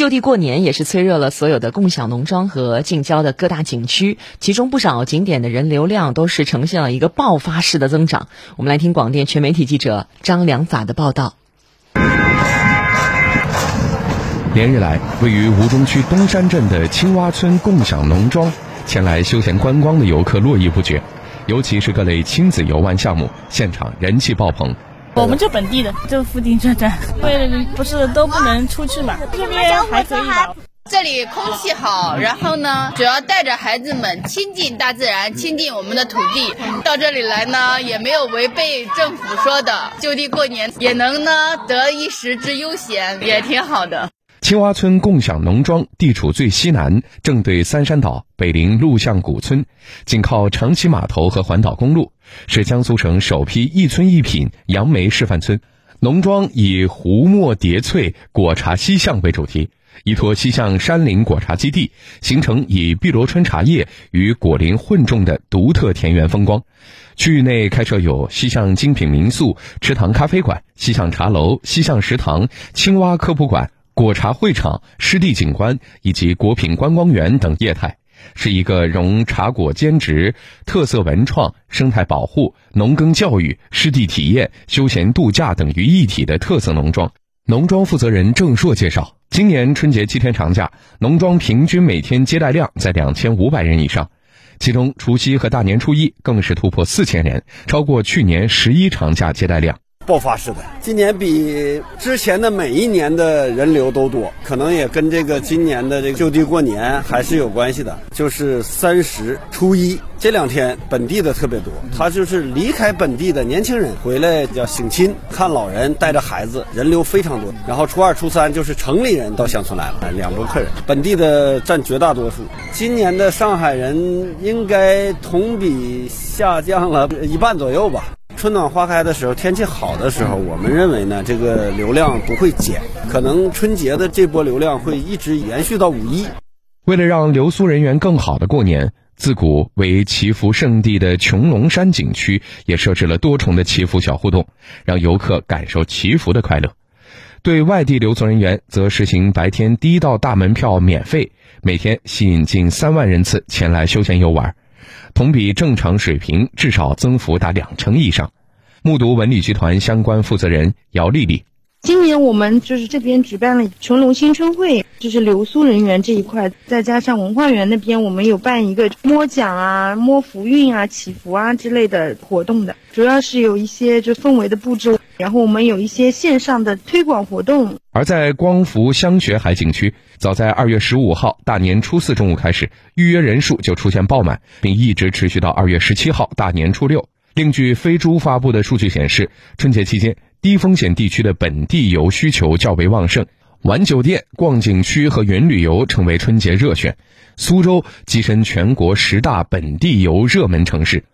就地过年也是催热了所有的共享农庄和近郊的各大景区，其中不少景点的人流量都是呈现了一个爆发式的增长。我们来听广电全媒体记者张良法的报道。连日来，位于吴中区东山镇的青蛙村共享农庄，前来休闲观光的游客络绎不绝，尤其是各类亲子游玩项目，现场人气爆棚。我们就本地的，就附近转转，因 为不是都不能出去嘛，这边还可以吧。这里空气好，然后呢，主要带着孩子们亲近大自然，亲近我们的土地。到这里来呢，也没有违背政府说的就地过年，也能呢得一时之悠闲，也挺好的。青蛙村共享农庄地处最西南，正对三山岛，北临陆巷古村，紧靠长崎码头和环岛公路，是江苏省首批一村一品杨梅示范村。农庄以湖墨叠翠、果茶西巷为主题，依托西巷山林果茶基地，形成以碧螺春茶叶与果林混种的独特田园风光。区域内开设有西巷精品民宿、池塘咖啡馆、西巷茶楼、西巷食堂、青蛙科普馆。果茶会场、湿地景观以及果品观光园等业态，是一个融茶果兼植、特色文创、生态保护、农耕教育、湿地体验、休闲度假等于一体的特色农庄。农庄负责人郑硕介绍，今年春节七天长假，农庄平均每天接待量在两千五百人以上，其中除夕和大年初一更是突破四千人，超过去年十一长假接待量。爆发式的，今年比之前的每一年的人流都多，可能也跟这个今年的这个就地过年还是有关系的。就是三十、初一这两天本地的特别多，他就是离开本地的年轻人回来叫省亲看老人，带着孩子，人流非常多。然后初二、初三就是城里人到乡村来了，两拨客人，本地的占绝大多数。今年的上海人应该同比下降了一半左右吧。春暖花开的时候，天气好的时候，我们认为呢，这个流量不会减，可能春节的这波流量会一直延续到五一。为了让留苏人员更好的过年，自古为祈福圣地的穹窿山景区也设置了多重的祈福小互动，让游客感受祈福的快乐。对外地留村人员，则实行白天第一道大门票免费，每天吸引近三万人次前来休闲游玩。同比正常水平至少增幅达两成以上。目睹文旅集团相关负责人姚丽丽，今年我们就是这边举办了琼龙新春会，就是留苏人员这一块，再加上文化园那边，我们有办一个摸奖啊、摸福运啊、祈福啊之类的活动的，主要是有一些就氛围的布置，然后我们有一些线上的推广活动。而在光伏香雪海景区，早在二月十五号大年初四中午开始，预约人数就出现爆满，并一直持续到二月十七号大年初六。另据飞猪发布的数据显示，春节期间低风险地区的本地游需求较为旺盛，玩酒店、逛景区和云旅游成为春节热选。苏州跻身全国十大本地游热门城市。